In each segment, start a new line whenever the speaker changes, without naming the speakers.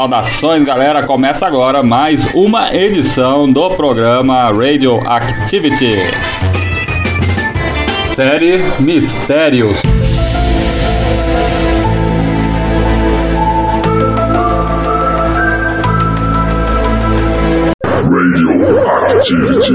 Saudações, galera! Começa agora mais uma edição do programa Radioactivity. Série Mistérios.
Radioactivity.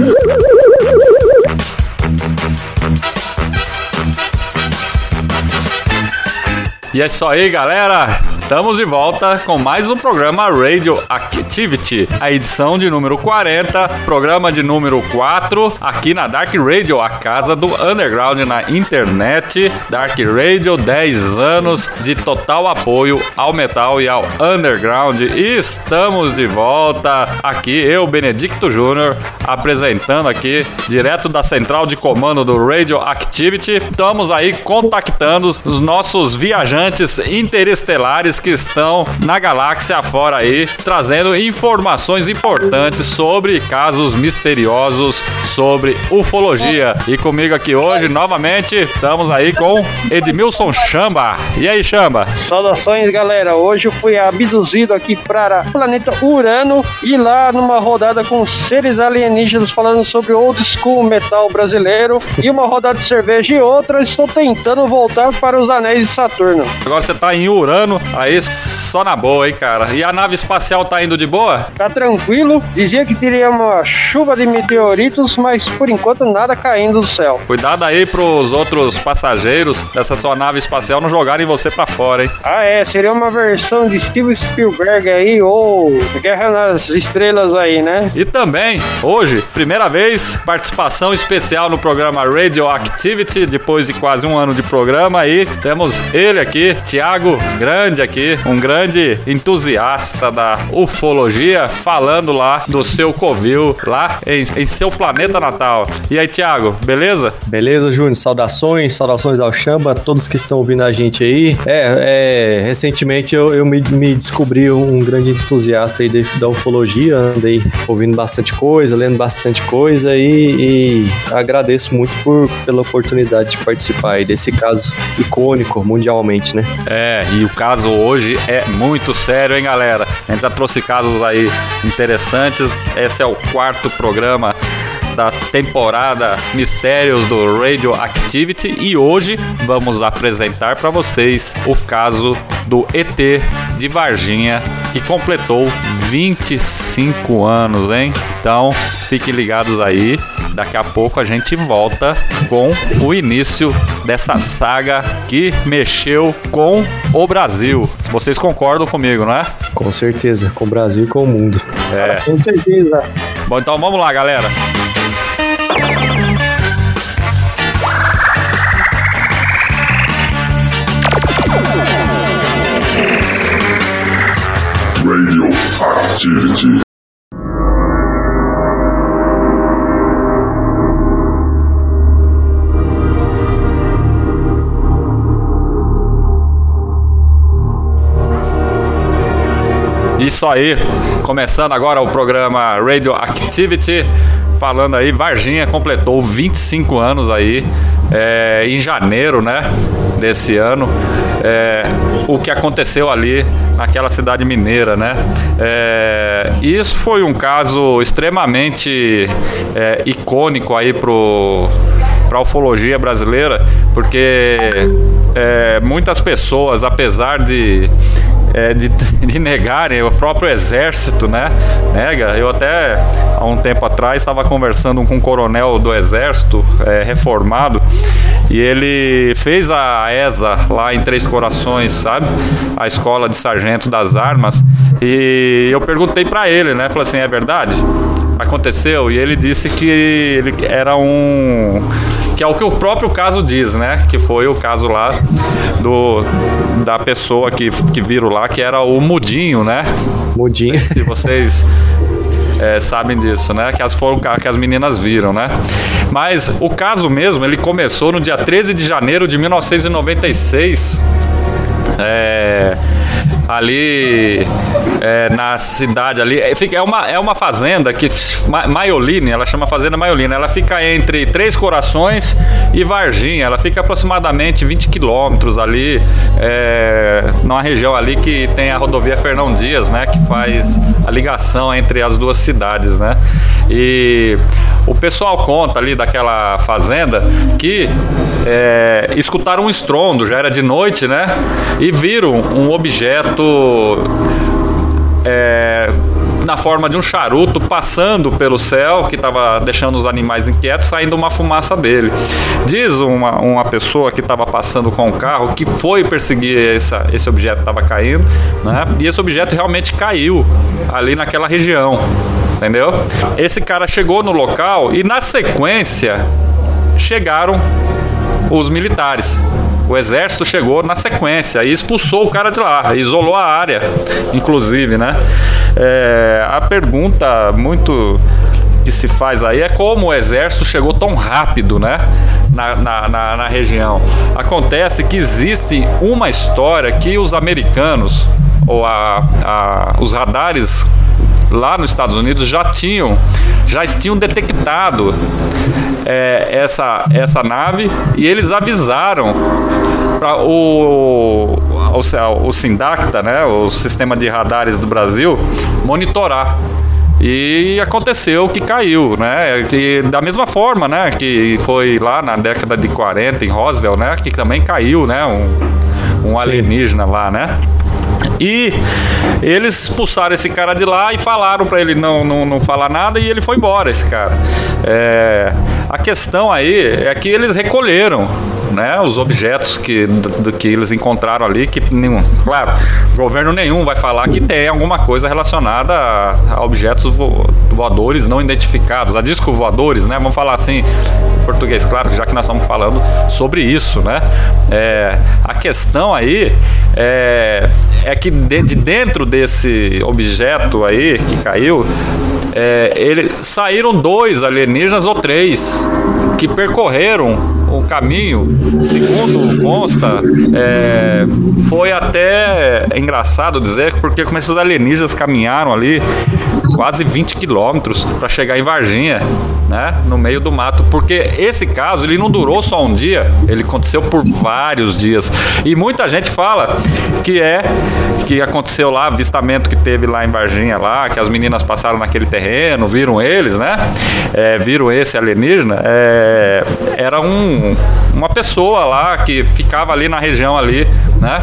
E é isso aí, galera! Estamos de volta com mais um programa Radio Activity, a edição de número 40, programa de número 4, aqui na Dark Radio, a casa do underground na internet. Dark Radio, 10 anos de total apoio ao metal e ao underground. E estamos de volta aqui, eu, Benedicto Júnior, apresentando aqui direto da central de comando do Radio Activity. Estamos aí contactando os nossos viajantes interestelares que estão na galáxia fora aí, trazendo informações importantes sobre casos misteriosos, sobre ufologia. E comigo aqui hoje, novamente, estamos aí com Edmilson Chamba. E aí, Chamba?
Saudações, galera. Hoje eu fui abduzido aqui para o planeta Urano e lá numa rodada com seres alienígenas falando sobre old school metal brasileiro e uma rodada de cerveja e outra, estou tentando voltar para os anéis de Saturno.
Agora você tá em Urano, aí só na boa, hein, cara. E a nave espacial tá indo de boa?
Tá tranquilo, dizia que teria uma chuva de meteoritos, mas por enquanto nada caindo do céu.
Cuidado aí pros outros passageiros dessa sua nave espacial não jogarem você pra fora, hein?
Ah, é, seria uma versão de Steven Spielberg aí, ou Guerra nas Estrelas aí, né?
E também, hoje, primeira vez, participação especial no programa Radioactivity, depois de quase um ano de programa aí, temos ele aqui, Thiago Grande aqui, um grande entusiasta da ufologia, falando lá do seu covil, lá em, em seu planeta natal. E aí, Thiago, beleza?
Beleza, Júnior? Saudações, saudações ao Chamba, todos que estão ouvindo a gente aí. É, é recentemente eu, eu me, me descobri um grande entusiasta aí de, da ufologia, andei ouvindo bastante coisa, lendo bastante coisa e, e agradeço muito por, pela oportunidade de participar aí desse caso icônico mundialmente, né?
É, e o caso hoje é muito sério, hein, galera? A gente já trouxe casos aí interessantes. Esse é o quarto programa da temporada Mistérios do Radioactivity e hoje vamos apresentar para vocês o caso do ET de Varginha que completou 25 anos, hein? Então, fiquem ligados aí. Daqui a pouco a gente volta com o início dessa saga que mexeu com o Brasil. Vocês concordam comigo, não é?
Com certeza, com o Brasil e com o mundo.
É.
Com certeza.
Bom, então vamos lá, galera. Isso aí, começando agora o programa Radioactivity, falando aí, Varginha completou 25 anos aí, é, em janeiro, né, desse ano, é, o que aconteceu ali naquela cidade mineira, né, é, isso foi um caso extremamente é, icônico aí pro para a ufologia brasileira, porque é, muitas pessoas, apesar de é, de, de negarem, o próprio exército, né? Nega. Eu até há um tempo atrás estava conversando com um coronel do exército é, reformado e ele fez a ESA lá em Três Corações, sabe? A escola de sargento das armas. E eu perguntei para ele, né? Falei assim, é verdade? Aconteceu? E ele disse que ele era um que é o que o próprio caso diz, né? Que foi o caso lá do da pessoa que, que viram lá, que era o Mudinho, né?
Mudinho.
Se vocês é, sabem disso, né? Que as foram que as meninas viram, né? Mas o caso mesmo, ele começou no dia 13 de janeiro de 1996. É, ali é, na cidade ali. É, é, uma, é uma fazenda que. Maiolina, ela chama Fazenda Maiolina. Ela fica entre Três Corações e Varginha. Ela fica aproximadamente 20 quilômetros ali, é, numa região ali que tem a rodovia Fernão Dias, né? Que faz a ligação entre as duas cidades, né? E o pessoal conta ali daquela fazenda que é, escutaram um estrondo, já era de noite, né? E viram um objeto é, na forma de um charuto passando pelo céu, que estava deixando os animais inquietos, saindo uma fumaça dele. Diz uma, uma pessoa que estava passando com o carro que foi perseguir essa, esse objeto que estava caindo, né? E esse objeto realmente caiu ali naquela região entendeu? Esse cara chegou no local e na sequência chegaram os militares. O exército chegou na sequência e expulsou o cara de lá, isolou a área, inclusive, né? É, a pergunta muito que se faz aí é como o exército chegou tão rápido, né? Na, na, na, na região. Acontece que existe uma história que os americanos, ou a, a, os radares lá nos Estados Unidos já tinham já tinham detectado é, essa, essa nave e eles avisaram para o, o, o Sindacta, né, o sistema de radares do Brasil, monitorar. E aconteceu que caiu, né? Que da mesma forma, né? Que foi lá na década de 40 em Roswell, né? Que também caiu, né? Um, um alienígena lá, né? E eles expulsaram esse cara de lá e falaram para ele não, não, não falar nada e ele foi embora, esse cara. É, a questão aí é que eles recolheram né, os objetos que, do, que eles encontraram ali, que nenhum, claro, governo nenhum vai falar que tem alguma coisa relacionada a, a objetos voadores não identificados, a disco voadores, né? Vamos falar assim, em português, claro, já que nós estamos falando sobre isso, né? É, a questão aí é, é que de, de, dentro desse objeto aí que caiu, é, ele, saíram dois alienígenas ou três que percorreram o caminho, segundo consta, é, foi até engraçado dizer, porque como esses alienígenas caminharam ali quase 20 quilômetros para chegar em Varginha, né, no meio do mato, porque esse caso ele não durou só um dia, ele aconteceu por vários dias. E muita gente fala que é que aconteceu lá, avistamento que teve lá em Varginha lá, que as meninas passaram naquele terreno, viram eles, né, é, viram esse alienígena, é, era um uma pessoa lá que ficava ali na região ali, né?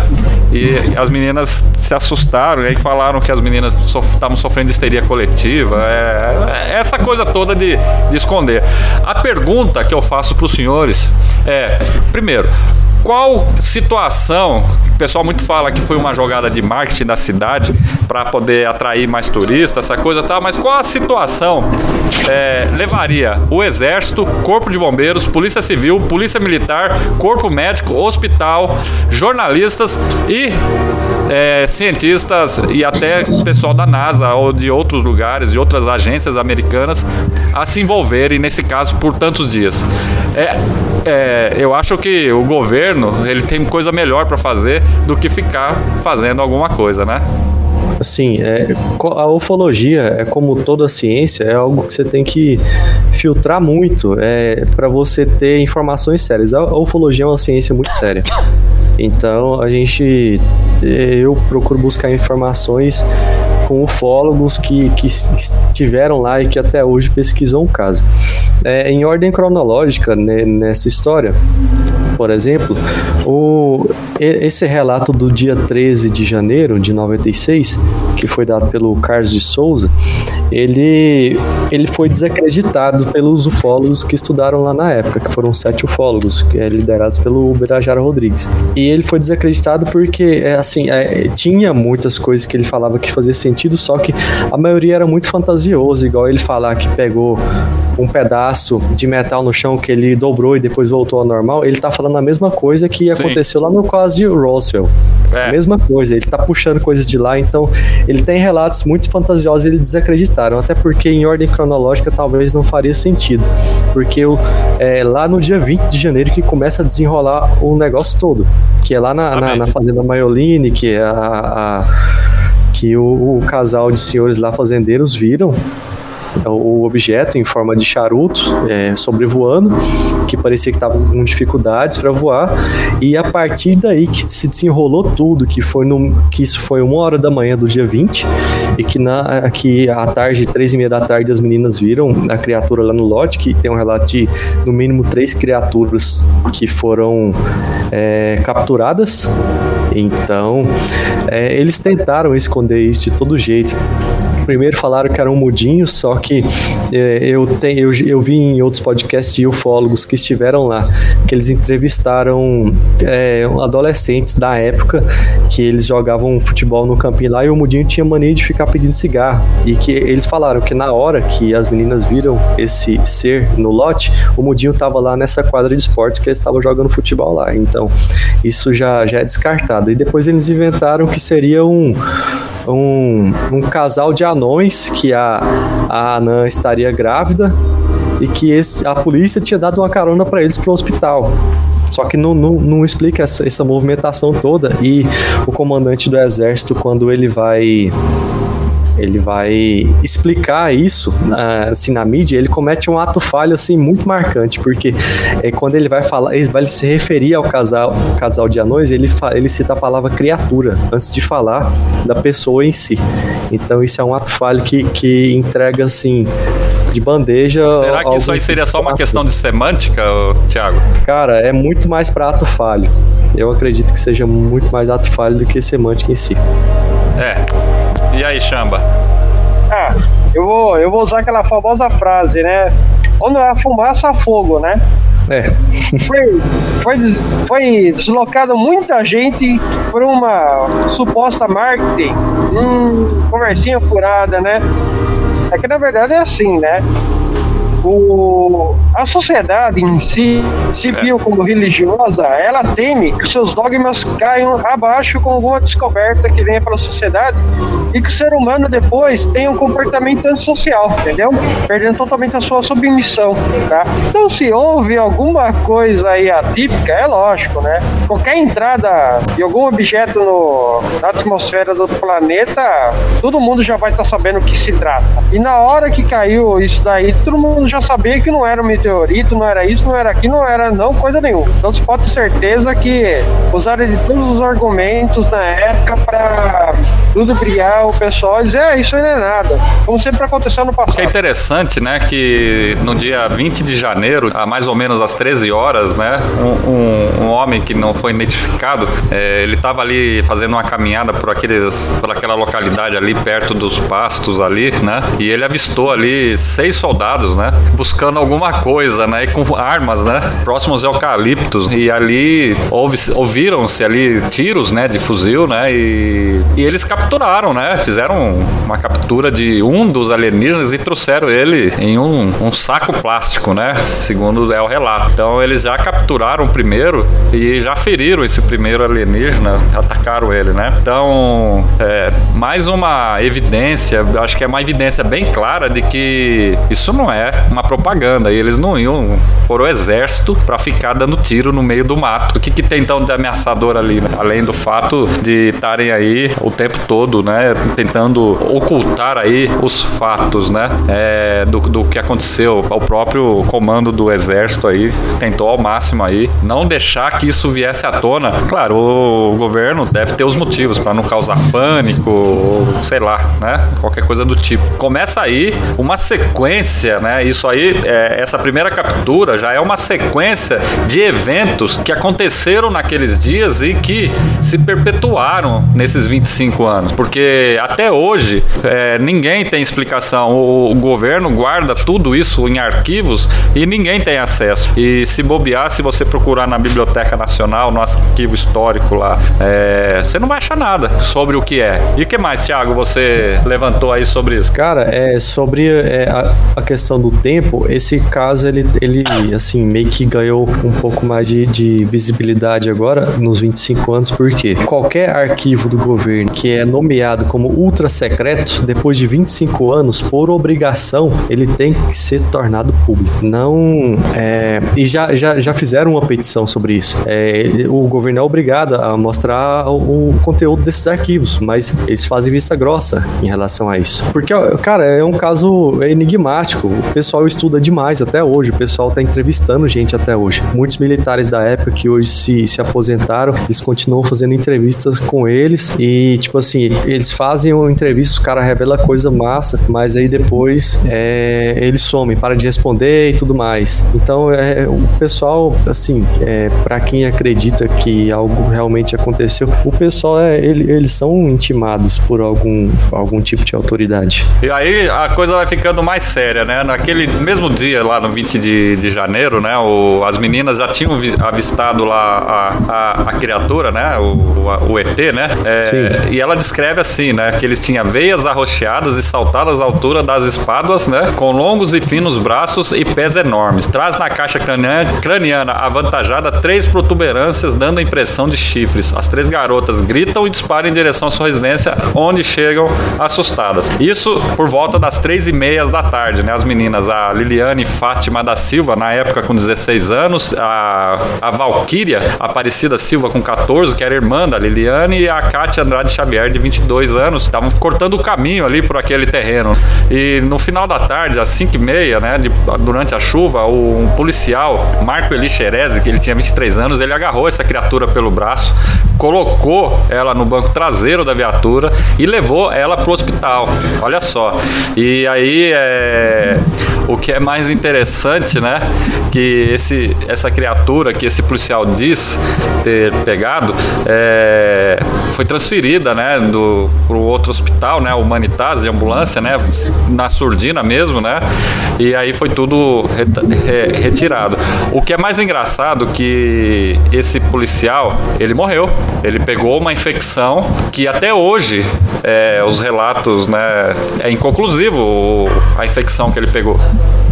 E as meninas se assustaram e falaram que as meninas estavam sofrendo de histeria coletiva. É, é essa coisa toda de, de esconder. A pergunta que eu faço para os senhores é: primeiro, qual situação, o pessoal muito fala que foi uma jogada de marketing da cidade para poder atrair mais turistas, essa coisa tal, mas qual a situação é, levaria o Exército, Corpo de Bombeiros, Polícia Civil, Polícia Militar, Corpo Médico, Hospital, jornalistas e é, cientistas e até pessoal da NASA ou de outros lugares, de outras agências americanas a se envolverem nesse caso por tantos dias. É, é, eu acho que o governo ele tem coisa melhor para fazer do que ficar fazendo alguma coisa, né?
Assim, é, a ufologia é como toda ciência, é algo que você tem que filtrar muito é, para você ter informações sérias. A, ufologia é uma ciência muito séria. Então a gente, eu procuro buscar informações com ufólogos que, que estiveram lá e que até hoje pesquisam o caso. É, em ordem cronológica né, nessa história, por exemplo, o, esse relato do dia 13 de janeiro de 96, que foi dado pelo Carlos de Souza, ele, ele foi desacreditado pelos ufólogos que estudaram lá na época, que foram sete ufólogos, que é liderados pelo Ubirajara Rodrigues. E ele foi desacreditado porque, é, assim, é, tinha muitas coisas que ele falava que fazia sentido, só que a maioria era muito fantasioso, igual ele falar que pegou um pedaço de metal no chão que ele dobrou e depois voltou ao normal, ele tá falando a mesma coisa que
Sim.
aconteceu lá no caso de Roswell.
É.
Mesma coisa, ele tá puxando coisas de lá, então ele tem relatos muito fantasiosos e eles desacreditaram, até porque em ordem cronológica talvez não faria sentido, porque é lá no dia 20 de janeiro que começa a desenrolar o negócio todo, que é lá na, na, na fazenda Maioline, que é a, a- que o, o casal de senhores lá fazendeiros viram o objeto em forma de charuto é, sobrevoando, que parecia que estava com dificuldades para voar, e a partir daí que se desenrolou tudo, que foi no, que isso foi uma hora da manhã do dia 20, e que, na, que à tarde, três e meia da tarde, as meninas viram a criatura lá no lote, que tem um relato de no mínimo três criaturas que foram é, capturadas. Então, é, eles tentaram esconder isso de todo jeito. Primeiro falaram que era um mudinho, só que é, eu, tenho, eu, eu vi em outros podcasts de ufólogos que estiveram lá, que eles entrevistaram é, adolescentes da época que eles jogavam futebol no campinho lá e o mudinho tinha mania de ficar pedindo cigarro. E que eles falaram que na hora que as meninas viram esse ser no lote, o mudinho estava lá nessa quadra de esportes que eles estavam jogando futebol lá. Então, isso já, já é descartado. E depois eles inventaram que seria um um, um casal de anões que a, a anã estaria grávida e que esse, a polícia tinha dado uma carona para eles pro hospital. Só que não, não, não explica essa, essa movimentação toda e o comandante do exército, quando ele vai ele vai explicar isso na- assim, na mídia, ele comete um ato falho assim muito marcante, porque é, quando ele vai falar, ele vai se referir ao casal, casal de anões, ele, ele cita a palavra criatura antes de falar da pessoa em si. Então isso é um ato falho que, que entrega assim de bandeja.
Será que isso aí seria só uma questão de semântica, Thiago?
Cara, é muito mais para ato falho. Eu acredito que seja muito mais ato falho do que semântica em si.
É. E aí, Chamba?
Ah, eu vou, eu vou usar aquela famosa frase, né? Onde há fumaça, há fogo, né?
É,
Foi, foi, foi deslocado muita gente por uma suposta marketing, hum, conversinha furada, né? É que na verdade é assim, né? O, a sociedade em si, civil como religiosa, ela teme que seus dogmas caiam abaixo com alguma descoberta que venha pela sociedade e que o ser humano depois tenha um comportamento antissocial, entendeu? Perdendo totalmente a sua submissão, tá? Então, se houve alguma coisa aí atípica, é lógico, né? Qualquer entrada de algum objeto no, na atmosfera do planeta, todo mundo já vai estar sabendo o que se trata. E na hora que caiu isso daí, todo mundo já sabia que não era um meteorito, não era isso, não era aquilo, não era não coisa nenhuma. Então, você pode ter certeza que usaram de todos os argumentos na época para ludibriar o pessoal dizer, é, isso aí não é nada. Como sempre aconteceu no
é
passado.
interessante, né, que no dia 20 de janeiro, a mais ou menos às 13 horas, né, um, um- um homem que não foi identificado, é, ele estava ali fazendo uma caminhada por, aqueles, por aquela localidade ali perto dos pastos ali, né, e ele avistou ali seis soldados, né, buscando alguma coisa, né, e com armas, né, próximos eucaliptos, e ali ouviram-se ali tiros, né, de fuzil, né, e, e eles capturaram, né, fizeram uma captura de um dos alienígenas e trouxeram ele em um, um saco plástico, né? Segundo é o relato. Então eles já capturaram o primeiro e já feriram esse primeiro alienígena, atacaram ele, né? Então, é, mais uma evidência, acho que é uma evidência bem clara de que isso não é uma propaganda. E eles não iam, foram o exército para ficar dando tiro no meio do mato. O que, que tem então de ameaçador ali, né? Além do fato de estarem aí o tempo todo, né? Tentando ocultar aí os fatos, né? É, do, do que aconteceu. O próprio comando do exército aí tentou ao máximo aí não deixar que isso viesse à tona. Claro, o governo deve ter os motivos para não causar pânico, sei lá, né? Qualquer coisa do tipo. Começa aí uma sequência, né? Isso aí, é, essa primeira captura já é uma sequência de eventos que aconteceram naqueles dias e que se perpetuaram nesses 25 anos. Anos. Porque até hoje é, ninguém tem explicação. O, o, governo guarda tudo isso em arquivos e ninguém tem acesso. E se bobear, se você procurar na Biblioteca Nacional, no arquivo histórico lá, é, você não vai achar nada sobre o que é. E o que mais, Thiago, você levantou aí sobre isso?
Cara, é sobre é, a, a, questão do tempo, esse caso ele, ele assim, meio que ganhou um pouco mais de, de visibilidade agora nos 25 anos, porque qualquer arquivo do governo que é nomeado como ultra secreto, depois de 25 anos, por obrigação, ele tem que ser tornado público. Não. É, e já, já, já fizeram uma petição sobre isso. É, o governo é obrigado a mostrar o, o conteúdo desses arquivos, mas eles fazem vista grossa em relação a isso. Porque, cara, é um caso enigmático. O pessoal estuda demais até hoje. O pessoal tá entrevistando gente até hoje. Muitos militares da época que hoje se, se aposentaram, eles continuam fazendo entrevistas com eles e, tipo assim, eles fazem uma entrevista, o cara revela coisa massa, mas aí depois é, eles somem, para de responder e tudo mais. Então, é, o pessoal, assim, é, para quem acredita que algo realmente aconteceu, o pessoal, é, ele, eles são intimados por algum, algum tipo de autoridade.
E aí a coisa vai ficando mais séria, né? Naquele mesmo dia, lá no 20 de, de janeiro, né? O, as meninas já tinham avistado lá a, a, a criatura, né? O, a, o ET, né? É, e ela descreve assim, né? Que eles tinham veias arroxeadas e saltadas à altura das espadas, né? Com longos e finos braços e pés enormes. Traz na caixa craniana, avantajada três protuberâncias, dando a impressão de chifres. As três garotas gritam e disparam em direção à sua residência, onde chegam assustadas. Isso por volta das três e meia da tarde, né? As meninas, a Liliane Fátima da Silva, na época com 16 anos, a, a Valquíria Aparecida Silva com 14, que era irmã da Liliane, e a Kátia Andrade Xavier, de 22 anos, estavam cortando o caminho ali por aquele terreno. E no final da tarde, às 5 e meia, né, de, durante a chuva, o, um policial, Marco Eli Xerezi, que ele tinha 23 anos, ele agarrou essa criatura pelo braço, colocou ela no banco traseiro da viatura e levou ela pro hospital. Olha só. E aí é o que é mais interessante, né? Que esse, essa criatura que esse policial diz ter pegado é, foi transferida, né? Do, pro outro hospital, né? Humanitas, de ambulância, né? Na surdina mesmo, né? E aí foi tudo re, retirado. O que é mais engraçado que esse policial, ele morreu. Ele pegou uma infecção que até hoje é, os relatos, né? É inconclusivo a infecção que ele pegou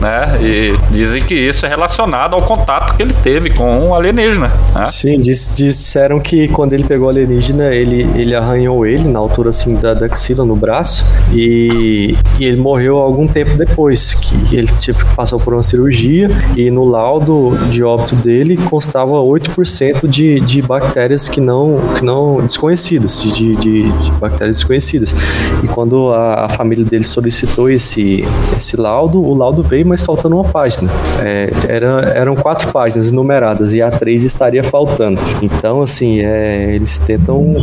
né? E dizem que isso é relacionado ao contato que ele teve com um alienígena. Né?
Sim, diz, disseram que quando ele pegou o alienígena, ele, ele arranhou ele na altura assim da, da axila, no braço, e, e ele morreu algum tempo depois, que ele tipo, passou por uma cirurgia, e no laudo de óbito dele constava 8% de, de bactérias que não, que não desconhecidas, de, de, de bactérias desconhecidas. E quando a, a família dele solicitou esse, esse laudo, o laudo veio mas faltando uma página. É, era, eram quatro páginas numeradas e a três estaria faltando. Então, assim, é, eles tentam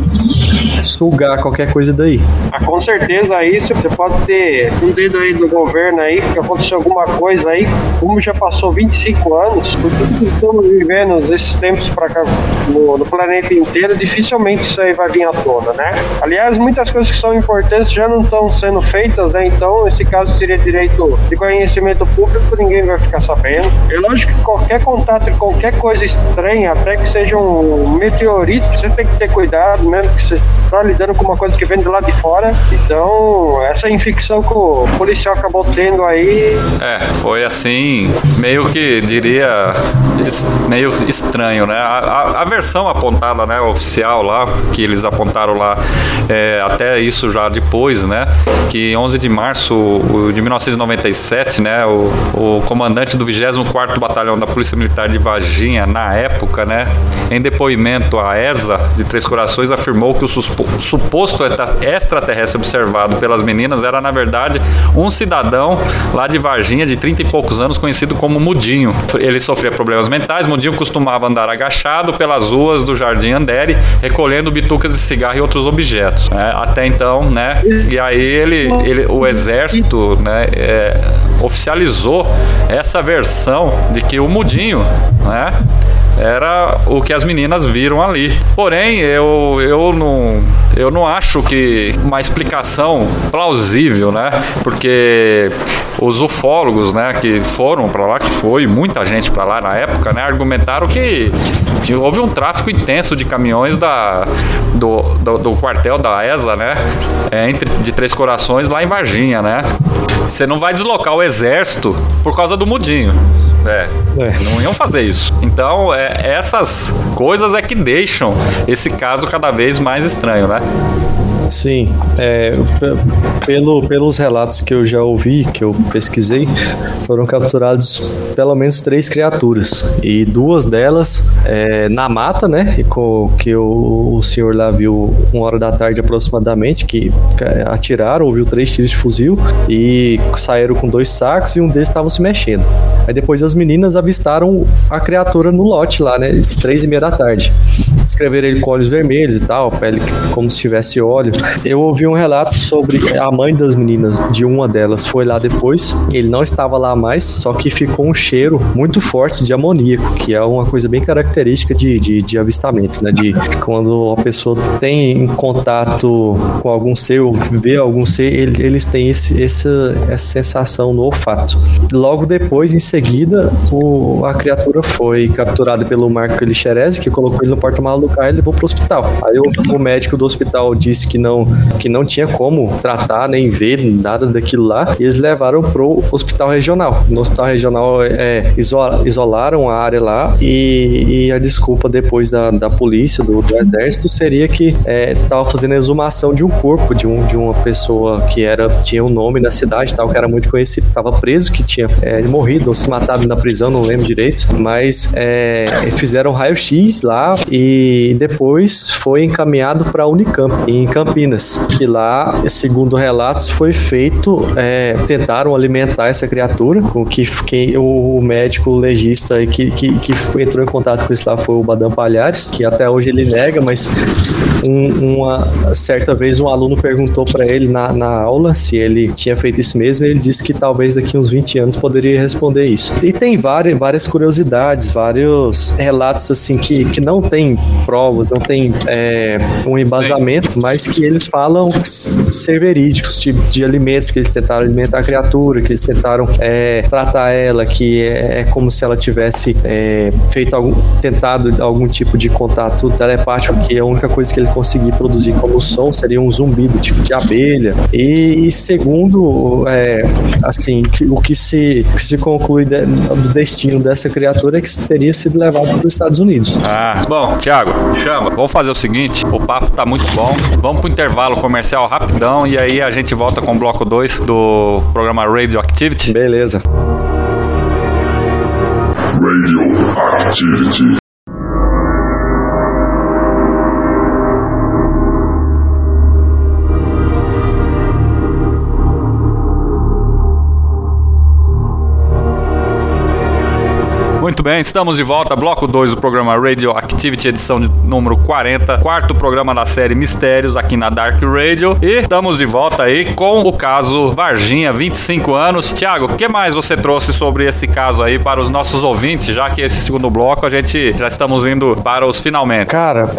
sugar qualquer coisa daí.
Ah, com certeza isso você pode ter um dedo aí do governo aí, que aconteceu alguma coisa aí, como já passou 25 anos, por tudo que estamos vivendo esses tempos para cá no, no, planeta inteiro, dificilmente isso aí vai vir à tona, né? Aliás, muitas coisas que são importantes já não estão sendo feitas, né? Então, esse caso seria direito de conhecimento público, ninguém vai ficar sabendo. É lógico que qualquer contato, qualquer coisa estranha, até que seja um meteorito, você tem que ter cuidado, mesmo que você está lidando com uma coisa que vem do lado de fora. Então, essa infecção que o policial acabou tendo aí.
É, foi assim, meio que diria meio estranho, né? A, a, a versão apontada, né, oficial lá, que eles apontaram lá, é, até isso já depois, né? Que 11 de março de 1997, né, o o, comandante do 24º Batalhão da Polícia Militar de Varginha, na época, né, em depoimento à ESA de Três Corações, afirmou que o, o suposto extraterrestre observado pelas meninas era, na verdade, um cidadão lá de Varginha, de 30 e poucos anos, conhecido como Mudinho. Ele sofria problemas mentais, Mudinho costumava andar agachado pelas ruas do Jardim Andere, recolhendo bitucas de cigarro e outros objetos. Né? Até então, né? E aí ele, ele o exército, né, é, oficializou essa versão de que o Mudinho, né? Era o que as meninas viram ali. Porém, eu, eu não eu não acho que uma explicação plausível, né? Porque os ufólogos, né, que foram para lá, que foi muita gente para lá na época, né, argumentaram que houve um tráfico intenso de caminhões da, do, do, do quartel da ESA, né, é, entre, de Três Corações lá em Varginha, né. Você não vai deslocar o exército por causa do mudinho. É, é. Não iam fazer isso. Então, é, essas coisas é que deixam esse caso cada vez mais estranho, né?
Sim, é, pelo, pelos relatos que eu já ouvi, que eu pesquisei, foram capturados pelo menos três criaturas e duas delas é, na mata, né? Com, que o, o senhor lá viu uma hora da tarde aproximadamente, que atiraram, ouviu três tiros de fuzil e saíram com dois sacos e um deles estava se mexendo. Aí depois as meninas avistaram a criatura no lote lá, né? Três e meia da tarde. Descreveram ele com olhos vermelhos e tal, pele como se tivesse óleo. Eu ouvi um relato sobre a mãe das meninas, de uma delas, foi lá depois. Ele não estava lá mais, só que ficou um cheiro muito forte de amoníaco, que é uma coisa bem característica de, de, de avistamento, né? De quando a pessoa tem contato com algum ser ou vê algum ser, ele, eles têm esse, essa, essa sensação no olfato. Logo depois, em seguida, o, a criatura foi capturada pelo Marco Elixerese, que colocou ele no porta-malas do carro e levou para o hospital. Aí o, o médico do hospital disse que não que não tinha como tratar nem ver nada daquilo lá, e eles levaram pro hospital regional. No hospital regional é, isolaram a área lá e, e, a desculpa depois da, da polícia, do, do exército, seria que é, tava fazendo a exumação de um corpo de, um, de uma pessoa que era tinha um nome na cidade tal, que era muito conhecido, estava preso, que tinha é, morrido ou se matado na prisão, não lembro direito, mas é, fizeram raio-x lá e depois foi encaminhado para a Unicamp, em Campinas que lá, segundo relatos, foi feito, é, tentaram alimentar essa criatura, com que, o médico legista que, que, que entrou em contato com isso lá foi o Badam Palhares, que até hoje ele nega, mas um, uma certa vez um aluno perguntou para ele na, na aula se ele tinha feito isso mesmo, e ele disse que talvez daqui uns 20 anos poderia responder isso. E tem várias, várias curiosidades, vários relatos assim que, que não tem provas, não tem é, um embasamento, mas que eles falam ser verídicos, tipo de alimentos que eles tentaram alimentar a criatura, que eles tentaram é, tratar ela, que é, é, como se ela tivesse é, feito algum, tentado algum tipo de contato telepático, que a única coisa que ele conseguia produzir como som seria um zumbido, tipo de abelha. E segundo, é, assim, que, o que se, que se conclui de, do destino dessa criatura é que teria sido levado para os Estados Unidos.
Ah, bom, Thiago, chama. Vamos fazer o seguinte: o papo tá muito bom. Vamos pro intervalo comercial rapidão e aí a gente volta com o bloco 2 do programa Radioactivity.
Beleza. Radioactivity.
Muito bem, estamos de volta, bloco 2 do programa Radioactivity, edição de número 40, quarto programa da série Mistérios aqui na Dark Radio. E estamos de volta aí com o caso Varginha, 25 anos. Tiago, o que mais você trouxe sobre esse caso aí para os nossos ouvintes, já que esse segundo bloco a gente já estamos indo para os finalmente?
Cara,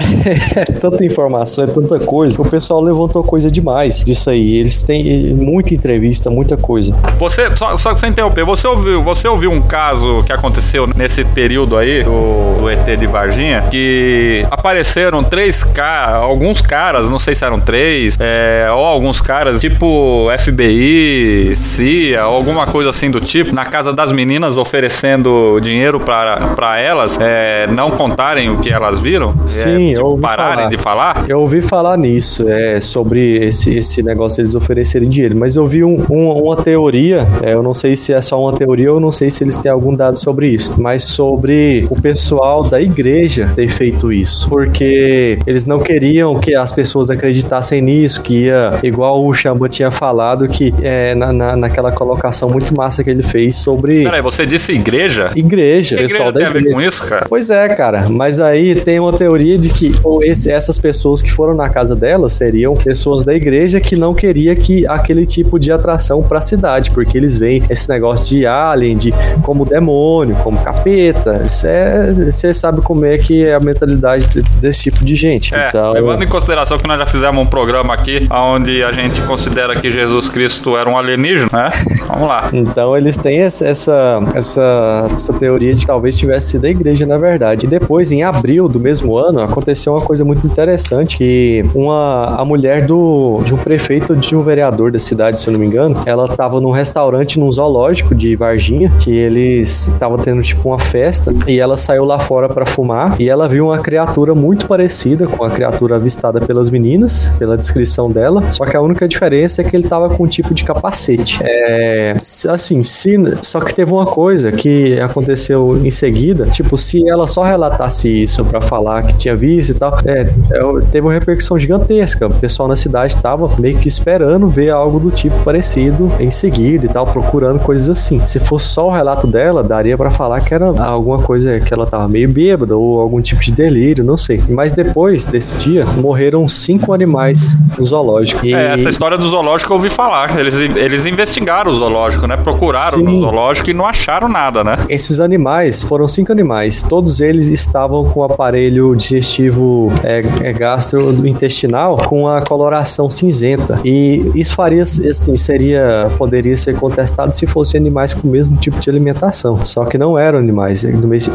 é tanta informação, é tanta coisa. O pessoal levantou coisa demais disso aí. Eles têm muita entrevista, muita coisa.
Você, só, só sem interromper, você ouviu, você ouviu um caso que aconteceu nesse período aí do, do, ET de Varginha, que apareceram três caras, alguns caras, não sei se eram três, é, ou alguns caras, tipo FBI, CIA, alguma coisa assim do tipo, na casa das meninas oferecendo dinheiro para elas é, não contarem o que elas viram?
Sim,
é, tipo,
eu ouvi
pararem
falar.
de falar?
Eu ouvi falar nisso, é, sobre esse, esse negócio deles oferecerem dinheiro, mas eu vi um, um, uma teoria, é, eu não sei se é só uma teoria ou não sei se eles têm algum dado sobre isso, mas sobre o pessoal da igreja ter feito isso, porque eles não queriam que as pessoas acreditassem nisso, que ia, igual o Chamba tinha falado, que é, na, na, naquela colocação muito massa que ele fez sobre.
Peraí, você disse igreja?
Igreja, que pessoal
igreja
da igreja.
Tem a ver com isso, cara?
Pois é, cara, mas aí tem uma teoria de que ou esse, essas pessoas que foram na casa dela seriam pessoas da igreja que não queria que aquele tipo de atração para a cidade, porque eles veem esse negócio de alien, de como demônio, como capeta capeta. Você sabe como é que é a mentalidade desse tipo de gente.
É,
então,
levando em consideração que nós já fizemos um programa aqui onde a gente considera que Jesus Cristo era um alienígena, né? Vamos lá.
Então eles têm essa, essa, essa teoria de que talvez tivesse sido a igreja, na verdade. E depois, em abril do mesmo ano, aconteceu uma coisa muito interessante, que uma, a mulher do, de um prefeito, de um vereador da cidade, se eu não me engano, ela estava num restaurante, num zoológico de Varginha, que eles estavam tendo tipo uma festa, e ela saiu lá fora para fumar, e ela viu uma criatura muito parecida com a criatura avistada pelas meninas, pela descrição dela, só que a única diferença é que ele tava com um tipo de capacete. É, assim, se, só que teve uma coisa que aconteceu em seguida, tipo, se ela só relatasse isso para falar que tinha visto e tal, é, é, teve uma repercussão gigantesca. O pessoal na cidade tava meio que esperando ver algo do tipo parecido em seguida e tal, procurando coisas assim. Se fosse só o relato dela, daria para falar que era alguma coisa que ela tava meio bêbada ou algum tipo de delírio, não sei. Mas depois desse dia, morreram cinco animais no zoológico.
E... É, essa história do zoológico eu ouvi falar. Eles, eles investigaram o zoológico, né? Procuraram Sim. no zoológico e não acharam nada, né?
Esses animais, foram cinco animais. Todos eles estavam com o aparelho digestivo é, é, gastrointestinal com a coloração cinzenta. E isso faria, assim, seria, poderia ser contestado se fossem animais com o mesmo tipo de alimentação. Só que não eram animais,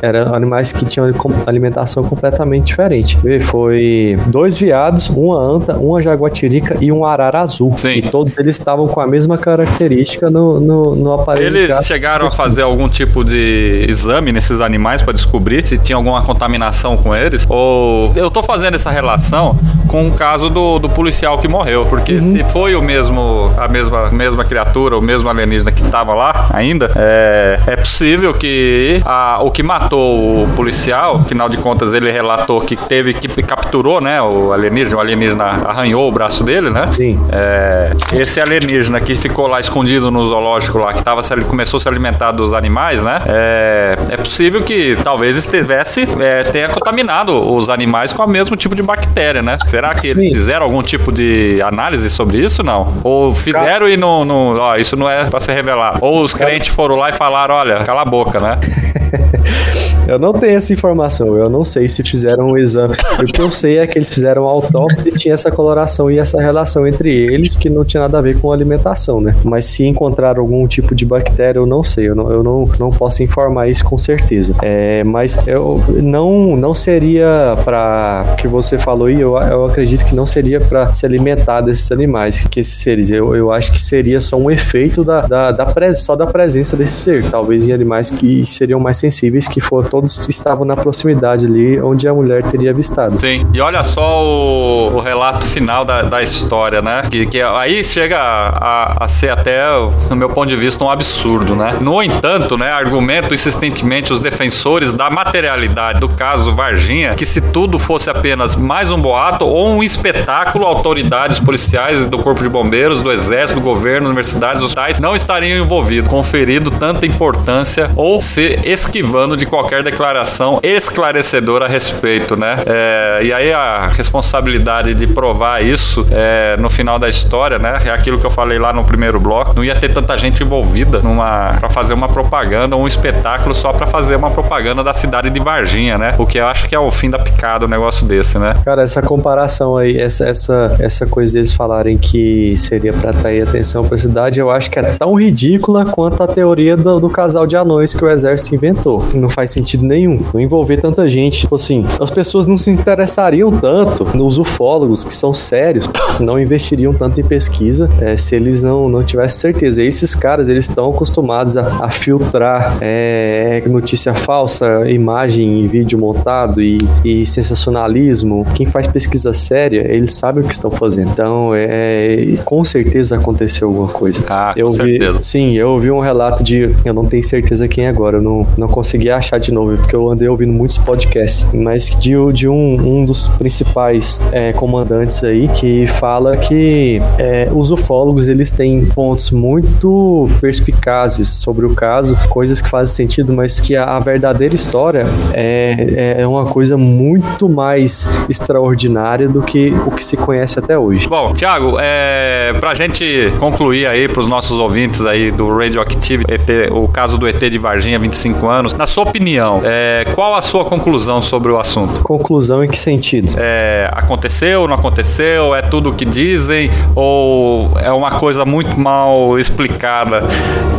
eram animais que tinham alimentação completamente diferente. Foi dois viados, uma anta, uma jaguatirica e um arara azul. Sim. E todos eles estavam com a mesma característica no, no, no aparelho.
Eles chegaram a fazer algum tipo de exame nesses animais para descobrir se tinha alguma contaminação com eles? Ou eu tô fazendo essa relação com o caso do, do policial que morreu, porque uhum. se foi o mesmo a mesma mesma criatura, o mesmo alienígena que estava lá ainda, é, é possível que a, o que matou o policial, afinal de contas ele relatou que teve que capturou, né, o alienígena, o alienígena arranhou o braço dele, né?
Sim.
É, esse alienígena que ficou lá escondido no zoológico lá, que tava, começou a se alimentar dos animais, né? É, é possível que talvez estivesse, é, tenha contaminado os animais com o mesmo tipo de bactéria, né? Será que Sim. eles fizeram algum tipo de análise sobre isso, não? Ou fizeram e não, não ó, isso não é para ser revelado? Ou os crentes foram lá e falaram, olha, cala a boca, né?
eu não tenho essa informação, eu não sei se fizeram um exame. O que eu sei é que eles fizeram autópsia e tinha essa coloração e essa relação entre eles que não tinha nada a ver com alimentação, né? Mas se encontraram algum tipo de bactéria, eu não sei, eu não, eu não, não posso informar isso com certeza. É, mas eu não, não seria para que você falou e eu, eu acredito que não seria para se alimentar desses animais, que esses seres. Eu, eu acho que seria só um efeito da, da, da pres, só da presença desse ser, talvez em animais que seriam mais sensíveis, que for, todos estavam na proximidade ali onde a mulher teria avistado.
Sim, e olha só o, o relato final da, da história, né? Que, que aí chega a, a, ser até, no meu ponto de vista, um absurdo, né? No entanto, né, argumentam insistentemente os defensores da materialidade do caso Varginha que se tudo fosse apenas mais um boato ou um espetáculo, autoridades policiais do Corpo de Bombeiros, do Exército, do governo, universidades, hospitais não estariam envolvidos, conferido tanta importância ou se esquivando de qualquer declaração esclarecedora a respeito, né? É, e aí a responsabilidade de provar isso é, no final da história, né? É aquilo que eu falei lá no primeiro bloco. Não ia ter tanta gente envolvida numa para fazer uma propaganda, um espetáculo só para fazer uma propaganda da cidade de Varginha, né? O que eu acho que é o fim da picada um negócio desse, né?
Cara, essa comparação aí, essa essa essa coisa deles falarem que seria para atrair atenção para a cidade, eu acho que é tão ridícula quanto a teoria do, do casal de anões que o exército inventou. Não faz sentido nenhum. Não envolver tanta gente, tipo assim, as pessoas não se interessariam tanto nos ufólogos que são sérios, não investiriam tanto em pesquisa é, se eles não não tivessem certeza. E esses caras, eles estão acostumados a, a filtrar é, notícia falsa, imagem e vídeo montado e, e, sensacionalismo. Quem faz pesquisa séria, eles sabem o que estão fazendo. Então, é, com certeza aconteceu alguma coisa.
Ah,
eu
com
vi,
certeza.
Sim, eu ouvi um relato de. Eu não tenho certeza quem é agora, eu não, não consegui achar de novo, porque eu andei ouvindo muitos podcasts, mas de, de um, um dos principais é, comandantes aí que fala que é, os ufólogos eles têm pontos muito perspicazes sobre o caso, coisas que fazem sentido, mas que a, a verdadeira história é, é uma coisa muito mais extraordinária do que o que se conhece até hoje.
Bom, Thiago, é, pra gente concluir aí pros nossos ouvintes aí do Radioactive, o caso do ET de Varginha, 25 anos. Na sua opinião, é, qual a sua conclusão sobre o assunto?
Conclusão em que sentido?
É, aconteceu, não aconteceu? É tudo o que dizem? Ou é uma coisa muito mal explicada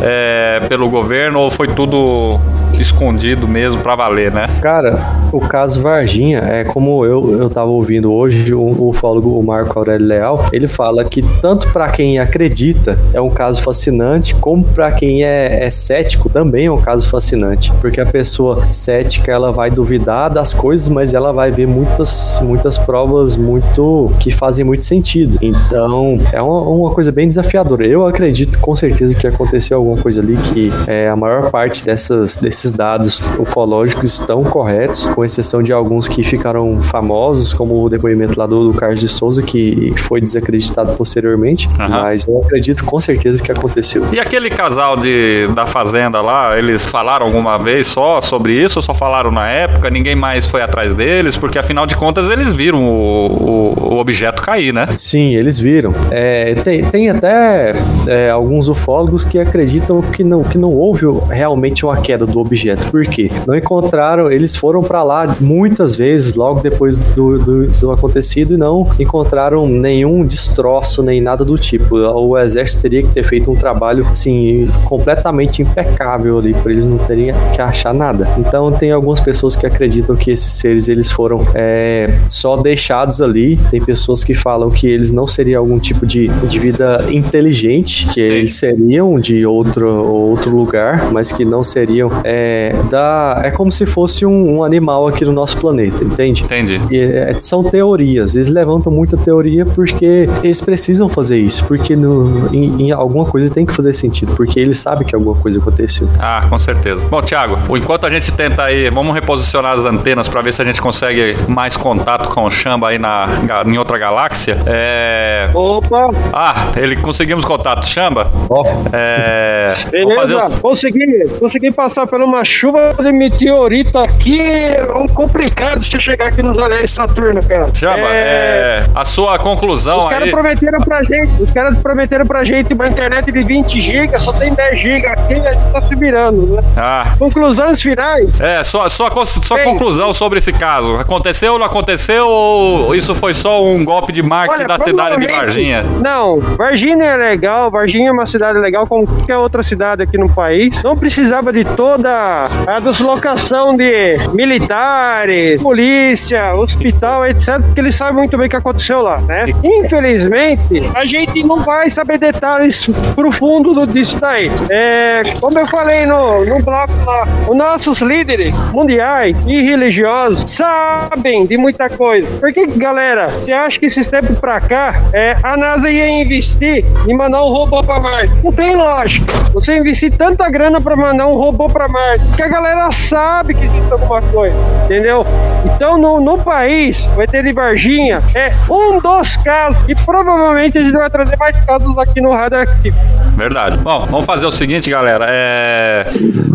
é, pelo governo? Ou foi tudo escondido mesmo pra valer, né?
Cara, o caso Varginha é como eu, eu tava ouvindo hoje, o ufólogo o Marco Aurélio Leal, ele fala que tanto para quem acredita é um caso fascinante, como para quem é, é cético também é um caso fascinante, porque a pessoa cética ela vai duvidar das coisas, mas ela vai ver muitas, muitas provas muito que fazem muito sentido. Então é uma, uma coisa bem desafiadora. Eu acredito com certeza que aconteceu alguma coisa ali que é, a maior parte dessas, desses dados ufológicos estão corretos, com exceção de alguns que ficaram famosos, como o depoimento lá do, do Carlos de Souza, que foi desacreditado posteriormente.
Aham.
Mas eu acredito com certeza que aconteceu.
E aquele casal de, da fazenda lá, eles falaram alguma vez só sobre isso? Ou só falaram na época? Ninguém mais foi atrás deles? Porque afinal de contas eles viram o, o, o objeto cair, né?
Sim, eles viram. É, tem, tem até é, alguns ufólogos que acreditam que não, que não houve realmente uma queda do objeto. Por quê? Não encontraram, eles foram para lá muitas vezes, logo depois do, do, do acontecido, e não encontraram nenhum destroço, nem nada do tipo. O exército teria que ter feito um trabalho, assim, completamente impecável ali, por eles não terem que achar nada. Então, tem algumas pessoas que acreditam que esses seres, eles foram é, só deixados ali. Tem pessoas que falam que eles não seriam algum tipo de, de vida inteligente, que eles seriam de outro, outro lugar, mas que não seriam é, da... É como se fosse um, um animal aqui no nosso planeta, entende?
Entendi.
E, é, são teorias. Eles levantam muita teoria porque eles precisam fazer isso. Porque no, em, em alguma coisa tem que fazer sentido. Porque eles sabem que alguma coisa aconteceu.
Ah, com certeza. Bom, Thiago, enquanto a gente tenta aí, vamos reposicionar as antenas pra ver se a gente consegue mais contato com o Chamba aí na, em outra galáxia. É.
Opa,
Ah, ele conseguimos contato. Chamba?
Ó,
É. Vamos fazer
beleza?
os...
Consegui, consegui passar por uma chuva de meteorito aqui. É um complicado você chegar aqui nos anéis de Saturno, cara.
Chamba, é... a sua conclusão
Os caras
aí.
prometeram pra gente, os caras prometeram pra gente uma internet de 20 GB, só tem 10 GB aqui e a gente tá se virando, né?
Ah,
Conclusões finais.
é, sua, sua, sua
Bem.
conclusão sobre esse caso. Aconteceu ou não aconteceu? Ou isso foi só um golpe de marketing
Olha,
da cidade de Varginha?
Não, Varginha é legal, Varginha é uma cidade legal como qualquer outra cidade aqui no país. Não precisava de toda a deslocação de militares, polícia, hospital, etc, porque eles sabem muito bem o que aconteceu lá, né? Infelizmente, a gente não vai saber detalhes profundos do- disso daí. É, como eu falei no, no bloco lá, os nossos líderes mundiais e religiosos sabem de muita coisa. Porque, galera, você acha que esses tempos pra cá, é, a NASA ia investir em mandar um robô pra Marte? Não tem lógica. Você investir tanta grana pra mandar um robô pra Marte, porque a galera sabe que existe alguma coisa, entendeu? Então, no, no país, o ET de Varginha é um dos casos, e provavelmente a gente vai trazer mais casos aqui no Radioactive.
Verdade. Bom, vamos fazer o seguinte, galera. É...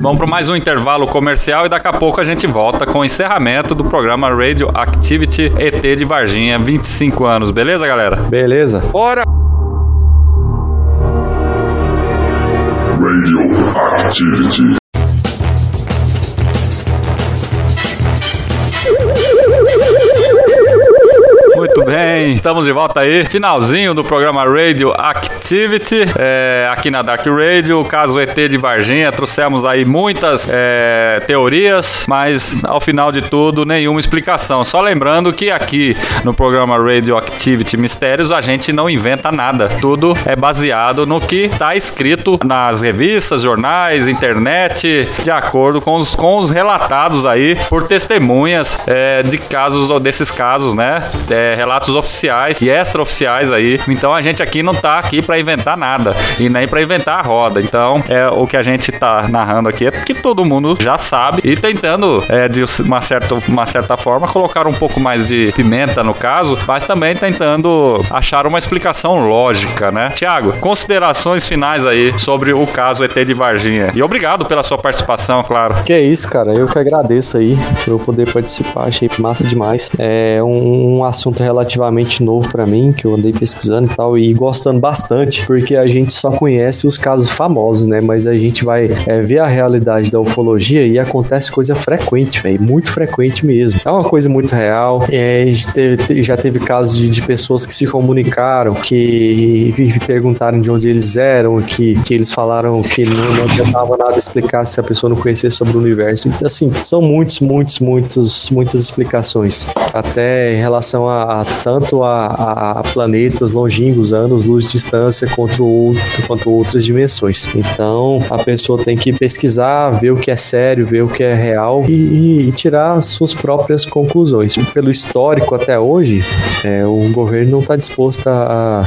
Vamos para mais um intervalo comercial e daqui a pouco a gente volta com o encerramento do programa Radio Activity ET de Varginha, 25 anos. Beleza, galera?
beleza.
Bora!
Radioactivity.
Muito bem, estamos de volta aí. Finalzinho do programa Radio Activity, é, aqui na Dark Radio. O caso ET de Varginha, trouxemos aí muitas é, teorias, mas ao final de tudo, nenhuma explicação. Só lembrando que aqui no programa Radio Activity Mistérios a gente não inventa nada. Tudo é baseado no que está escrito nas revistas, jornais, internet, de acordo com os, com os relatados aí por testemunhas é, de casos desses casos, né? É, relatos oficiais e extraoficiais aí. Então a gente aqui não tá aqui para inventar nada e nem para inventar a roda. Então é o que a gente tá narrando aqui é que todo mundo já sabe e tentando é, de uma certa, uma certa forma colocar um pouco mais de pimenta no caso, mas também tentando achar uma explicação lógica, né? Tiago, considerações finais aí sobre o caso ET de Varginha. E obrigado pela sua participação, claro.
Que é isso, cara. Eu que agradeço aí por eu poder participar. Achei massa demais. É um assunto relativamente novo para mim, que eu andei pesquisando e tal, e gostando bastante, porque a gente só conhece os casos famosos, né? Mas a gente vai é, ver a realidade da ufologia e acontece coisa frequente, velho, muito frequente mesmo. É uma coisa muito real. É, já teve casos de, de, pessoas que se comunicaram, que perguntaram de onde eles eram, que, que eles falaram que não, não nada explicar se a pessoa não conhecesse sobre o universo. Então, assim, são muitos, muitos, muitos, muitas explicações. Até em relação a, a tanto a, a, planetas longínquos, anos, luz de distância, quanto, outro, quanto outras dimensões. Então, a pessoa tem que pesquisar, ver o que é sério, ver o que é real e, e tirar suas próprias conclusões. Pelo histórico até hoje, é, o governo não está disposto a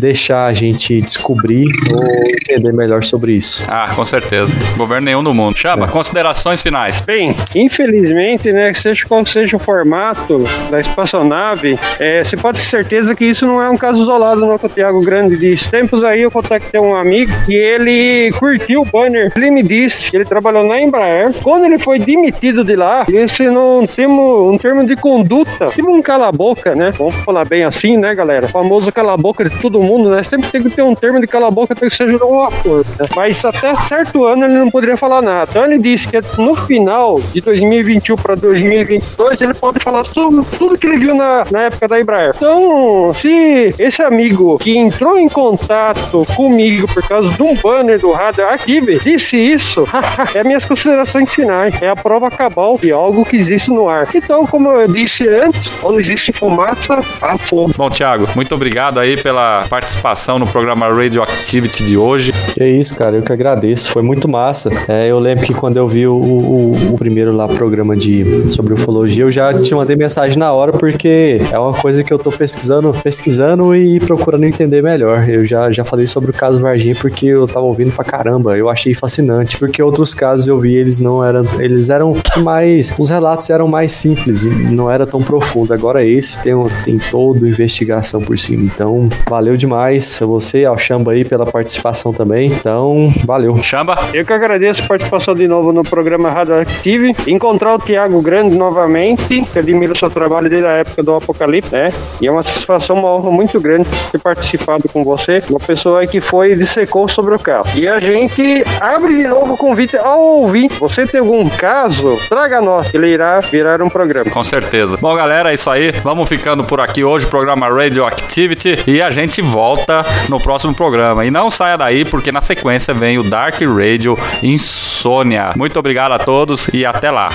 deixar a gente descobrir ou entender melhor sobre isso.
Ah, com certeza. Governo nenhum do mundo. Chama, é. considerações finais.
Bem, infelizmente, né, seja qual seja o formato da espaçonave, é, você pode ter certeza que isso não é um caso isolado, não, que o Grande disse. Tempos aí eu contactei um amigo e ele curtiu o banner. Ele me disse que ele trabalhou na Embraer. Quando ele foi demitido de lá, ele ensinou um termo, um termo de conduta, tipo um cala-boca, né? Vamos falar bem assim, né, galera? O famoso cala-boca de todo mundo, né? Sempre tem que ter um termo de cala-boca que seja um ator. Né? Mas até certo ano ele não poderia falar nada. Então ele disse que no final de 2021 para 2022 ele pode falar sobre tudo que ele viu na, na época da Embraer. Então, se esse amigo que entrou em contato comigo por causa de um banner do Radioactive disse isso, é minhas considerações finais. É a prova cabal de algo que existe no ar. Então, como eu disse antes, quando existe fumaça, há fogo.
Bom, Thiago, muito obrigado aí pela participação no programa Radioactivity de hoje.
É isso, cara, eu que agradeço. Foi muito massa. É, eu lembro que quando eu vi o, o, o, primeiro lá programa de sobre ufologia, eu já te mandei mensagem na hora, porque é uma coisa que eu tô pesquisando, pesquisando e procurando entender melhor. Eu já, já falei sobre o caso Varginha porque eu tava ouvindo pra caramba. Eu achei fascinante, porque outros casos eu vi, eles não eram. Eles eram mais. Os relatos eram mais simples, não era tão profundo. Agora esse tem, tem toda investigação por cima. Então, valeu demais a você, ao Chamba aí, pela participação também. Então, valeu.
Chamba.
Eu que agradeço a participação de novo no programa Radioactive. Encontrar o Tiago Grande novamente, que admiro o seu trabalho desde a época do Apocalipse, né? E é uma satisfação, uma honra muito grande ter participado com você. Uma pessoa que foi e dissecou sobre o carro. E a gente abre de novo o convite ao ouvinte. Você tem algum caso? Traga nós, ele irá virar um programa.
Com certeza. Bom, galera, é isso aí. Vamos ficando por aqui hoje, programa Radioactivity. E a gente volta no próximo programa. E não saia daí, porque na sequência vem o Dark Radio Insônia. Muito obrigado a todos e até lá.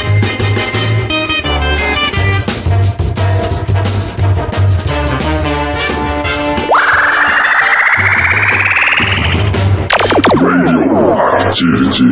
Radioactivity.